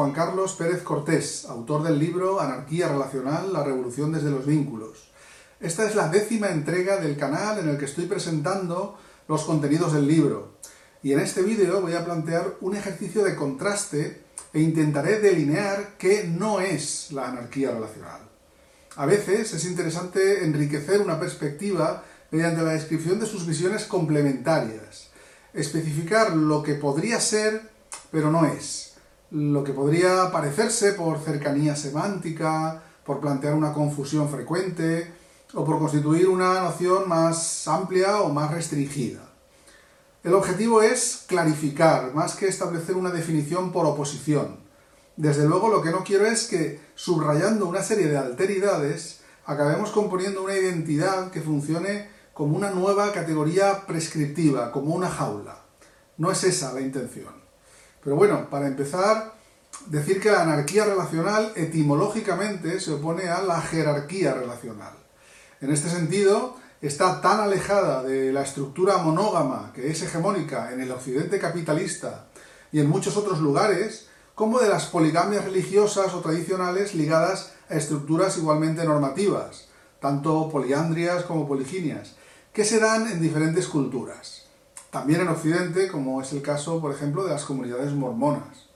Juan Carlos Pérez Cortés, autor del libro Anarquía Relacional, la revolución desde los vínculos. Esta es la décima entrega del canal en el que estoy presentando los contenidos del libro. Y en este vídeo voy a plantear un ejercicio de contraste e intentaré delinear qué no es la anarquía relacional. A veces es interesante enriquecer una perspectiva mediante la descripción de sus visiones complementarias, especificar lo que podría ser pero no es, lo que podría parecerse por cercanía semántica, por plantear una confusión frecuente o por constituir una noción más amplia o más restringida. El objetivo es clarificar, más que establecer una definición por oposición. Desde luego lo que no quiero es que, subrayando una serie de alteridades, acabemos componiendo una identidad que funcione como una nueva categoría prescriptiva, como una jaula. No es esa la intención. Pero bueno, para empezar, decir que la anarquía relacional etimológicamente se opone a la jerarquía relacional. En este sentido, está tan alejada de la estructura monógama que es hegemónica en el occidente capitalista y en muchos otros lugares, como de las poligamias religiosas o tradicionales ligadas a estructuras igualmente normativas, tanto poliandrias como poliginias, que se dan en diferentes culturas. También en Occidente, como es el caso, por ejemplo, de las comunidades mormonas.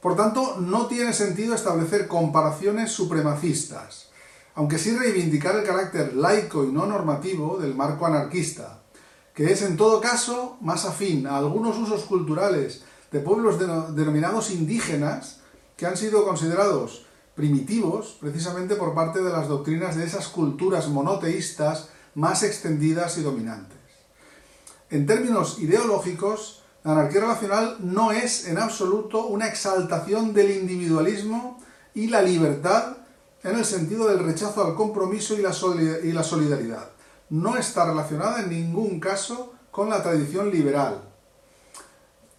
Por tanto, no tiene sentido establecer comparaciones supremacistas, aunque sí reivindicar el carácter laico y no normativo del marco anarquista, que es en todo caso más afín a algunos usos culturales de pueblos denominados indígenas que han sido considerados primitivos precisamente por parte de las doctrinas de esas culturas monoteístas más extendidas y dominantes. En términos ideológicos, la anarquía relacional no es en absoluto una exaltación del individualismo y la libertad en el sentido del rechazo al compromiso y la solidaridad. No está relacionada en ningún caso con la tradición liberal.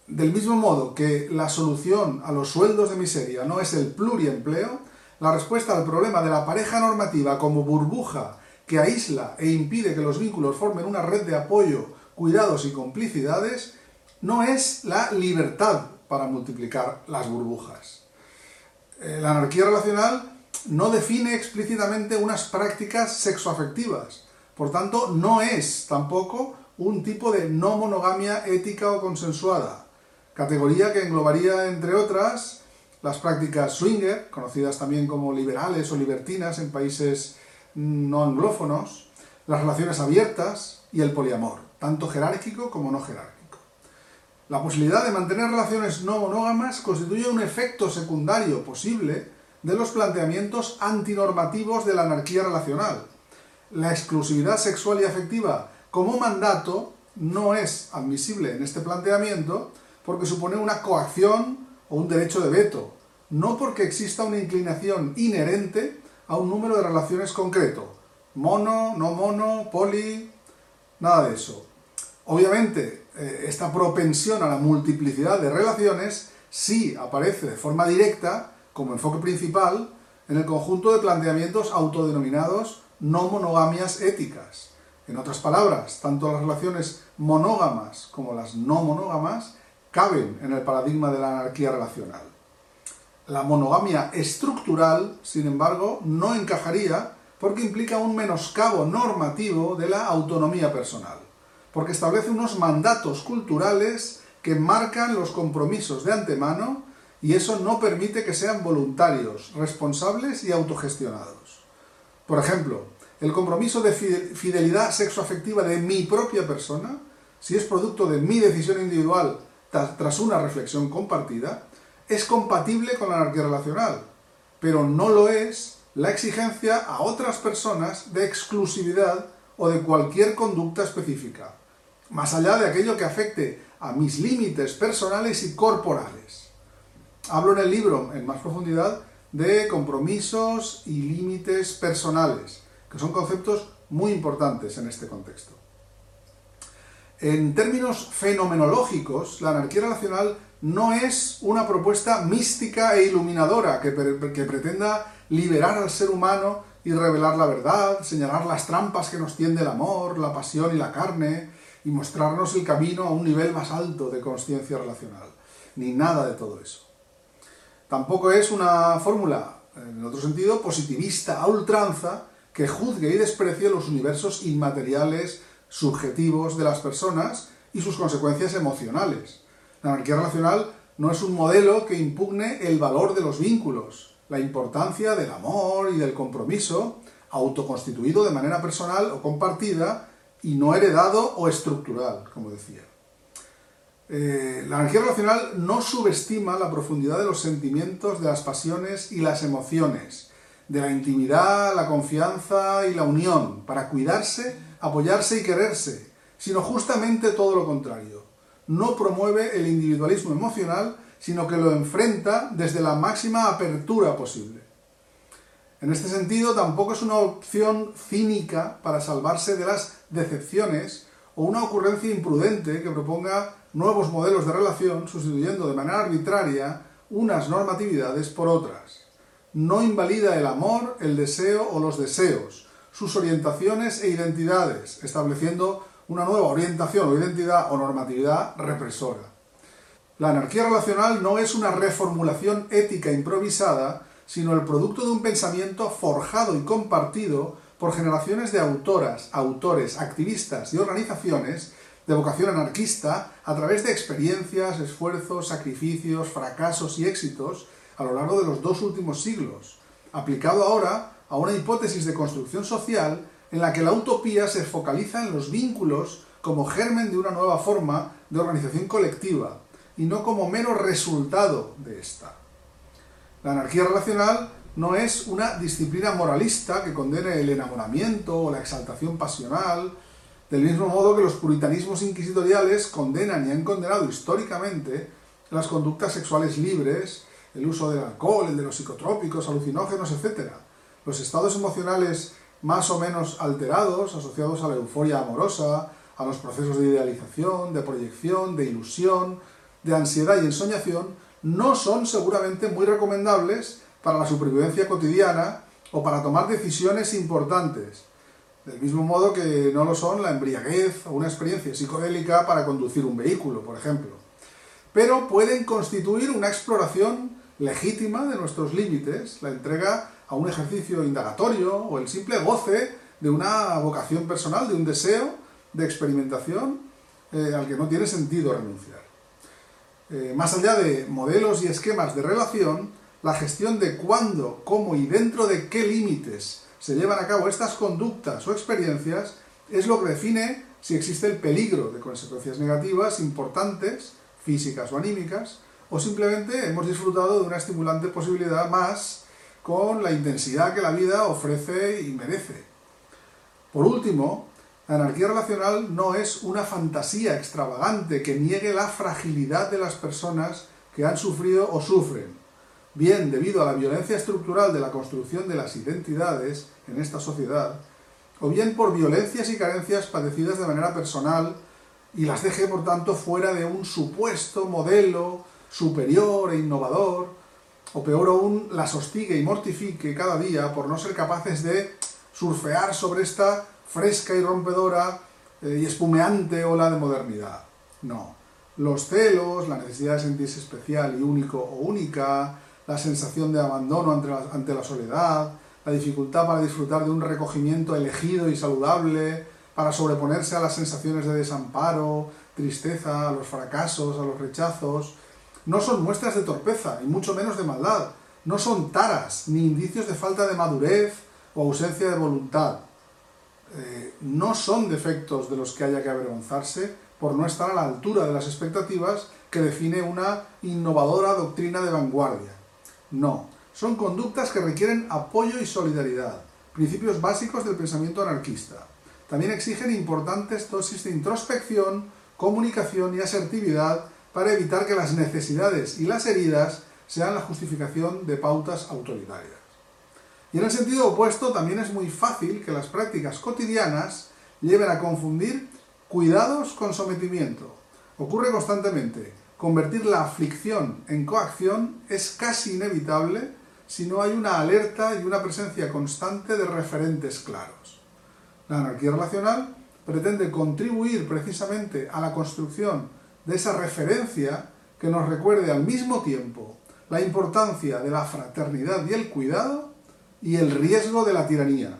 Del mismo modo que la solución a los sueldos de miseria no es el pluriempleo, la respuesta al problema de la pareja normativa como burbuja que aísla e impide que los vínculos formen una red de apoyo cuidados y complicidades no es la libertad para multiplicar las burbujas. Eh, la anarquía relacional no define explícitamente unas prácticas sexoafectivas, por tanto no es tampoco un tipo de no monogamia ética o consensuada, categoría que englobaría, entre otras, las prácticas swinger, conocidas también como liberales o libertinas en países no anglófonos, las relaciones abiertas y el poliamor tanto jerárquico como no jerárquico. La posibilidad de mantener relaciones no monógamas constituye un efecto secundario posible de los planteamientos antinormativos de la anarquía relacional. La exclusividad sexual y afectiva como mandato no es admisible en este planteamiento porque supone una coacción o un derecho de veto, no porque exista una inclinación inherente a un número de relaciones concreto, mono, no mono, poli, nada de eso. Obviamente, eh, esta propensión a la multiplicidad de relaciones sí aparece de forma directa, como enfoque principal, en el conjunto de planteamientos autodenominados no monogamias éticas. En otras palabras, tanto las relaciones monógamas como las no monógamas caben en el paradigma de la anarquía relacional. La monogamia estructural, sin embargo, no encajaría porque implica un menoscabo normativo de la autonomía personal porque establece unos mandatos culturales que marcan los compromisos de antemano y eso no permite que sean voluntarios, responsables y autogestionados. Por ejemplo, el compromiso de fidelidad sexoafectiva de mi propia persona, si es producto de mi decisión individual tras una reflexión compartida, es compatible con la anarquía relacional, pero no lo es la exigencia a otras personas de exclusividad o de cualquier conducta específica, más allá de aquello que afecte a mis límites personales y corporales. Hablo en el libro, en más profundidad, de compromisos y límites personales, que son conceptos muy importantes en este contexto. En términos fenomenológicos, la anarquía relacional no es una propuesta mística e iluminadora que, pretenda liberar al ser humano y revelar la verdad, señalar las trampas que nos tiende el amor, la pasión y la carne, y mostrarnos el camino a un nivel más alto de conciencia relacional. Ni nada de todo eso. Tampoco es una fórmula, en otro sentido, positivista a ultranza que juzgue y desprecie los universos inmateriales subjetivos de las personas y sus consecuencias emocionales. La anarquía relacional no es un modelo que impugne el valor de los vínculos, la importancia del amor y del compromiso, autoconstituido de manera personal o compartida y no heredado o estructural, como decía. Eh, la anarquía relacional no subestima la profundidad de los sentimientos, de las pasiones y las emociones, de la intimidad, la confianza y la unión, para cuidarse, apoyarse y quererse, sino justamente todo lo contrario. No promueve el individualismo emocional, sino que lo enfrenta desde la máxima apertura posible. En este sentido, tampoco es una opción cínica para salvarse de las decepciones o una ocurrencia imprudente que proponga nuevos modelos de relación sustituyendo de manera arbitraria unas normatividades por otras. No invalida el amor, el deseo o los deseos, sus orientaciones e identidades, estableciendo una nueva orientación o identidad o normatividad represora. La anarquía relacional no es una reformulación ética improvisada, sino el producto de un pensamiento forjado y compartido por generaciones de autoras, autores, activistas y organizaciones de vocación anarquista a través de experiencias, esfuerzos, sacrificios, fracasos y éxitos a lo largo de los dos últimos siglos, aplicado ahora a una hipótesis de construcción social en la que la utopía se focaliza en los vínculos como germen de una nueva forma de organización colectiva y no como mero resultado de esta. La anarquía relacional no es una disciplina moralista que condene el enamoramiento o la exaltación pasional, del mismo modo que los puritanismos inquisitoriales condenan y han condenado históricamente las conductas sexuales libres, el uso del alcohol, el de los psicotrópicos, alucinógenos, etc. Los estados emocionales más o menos alterados, asociados a la euforia amorosa, a los procesos de idealización, de proyección, de ilusión, de ansiedad y ensoñación, no son seguramente muy recomendables para la supervivencia cotidiana o para tomar decisiones importantes, del mismo modo que no lo son la embriaguez o una experiencia psicodélica para conducir un vehículo, por ejemplo. Pero pueden constituir una exploración legítima de nuestros límites, la entrega a un ejercicio indagatorio o el simple goce de una vocación personal, de un deseo de experimentación eh, al que no tiene sentido renunciar. Eh, más allá de modelos y esquemas de relación, la gestión de cuándo, cómo y dentro de qué límites se llevan a cabo estas conductas o experiencias es lo que define si existe el peligro de consecuencias negativas importantes, físicas o anímicas, o simplemente hemos disfrutado de una estimulante posibilidad más con la intensidad que la vida ofrece y merece. Por último, la anarquía relacional no es una fantasía extravagante que niegue la fragilidad de las personas que han sufrido o sufren, bien debido a la violencia estructural de la construcción de las identidades en esta sociedad, o bien por violencias y carencias padecidas de manera personal y las deje, por tanto, fuera de un supuesto modelo superior e innovador, o peor aún, las hostigue y mortifique cada día por no ser capaces de surfear sobre esta fresca y rompedora eh, y espumeante ola de modernidad. No. Los celos, la necesidad de sentirse especial y único o única, la sensación de abandono ante la, ante la soledad, la dificultad para disfrutar de un recogimiento elegido y saludable, para sobreponerse a las sensaciones de desamparo, tristeza, a los fracasos, a los rechazos, no son muestras de torpeza y mucho menos de maldad, no son taras ni indicios de falta de madurez o ausencia de voluntad. Eh, no son defectos de los que haya que avergonzarse por no estar a la altura de las expectativas que define una innovadora doctrina de vanguardia. No, son conductas que requieren apoyo y solidaridad, principios básicos del pensamiento anarquista. También exigen importantes dosis de introspección, comunicación y asertividad para evitar que las necesidades y las heridas sean la justificación de pautas autoritarias. Y en el sentido opuesto, también es muy fácil que las prácticas cotidianas lleven a confundir cuidados con sometimiento. Ocurre constantemente. Convertir la aflicción en coacción es casi inevitable si no hay una alerta y una presencia constante de referentes claros. La anarquía relacional pretende contribuir precisamente a la construcción de esa referencia que nos recuerde al mismo tiempo la importancia de la fraternidad y el cuidado y el riesgo de la tiranía,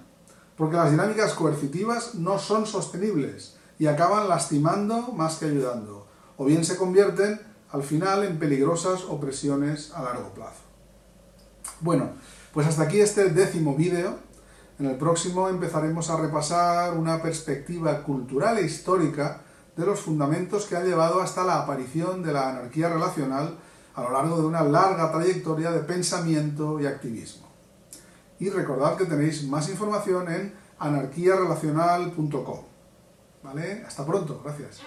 porque las dinámicas coercitivas no son sostenibles y acaban lastimando más que ayudando, o bien se convierten al final en peligrosas opresiones a largo plazo. Bueno, pues hasta aquí este décimo vídeo. En el próximo empezaremos a repasar una perspectiva cultural e histórica de los fundamentos que han llevado hasta la aparición de la anarquía relacional a lo largo de una larga trayectoria de pensamiento y activismo. Y recordad que tenéis más información en anarquiarelacional.com. ¿Vale? Hasta pronto, gracias.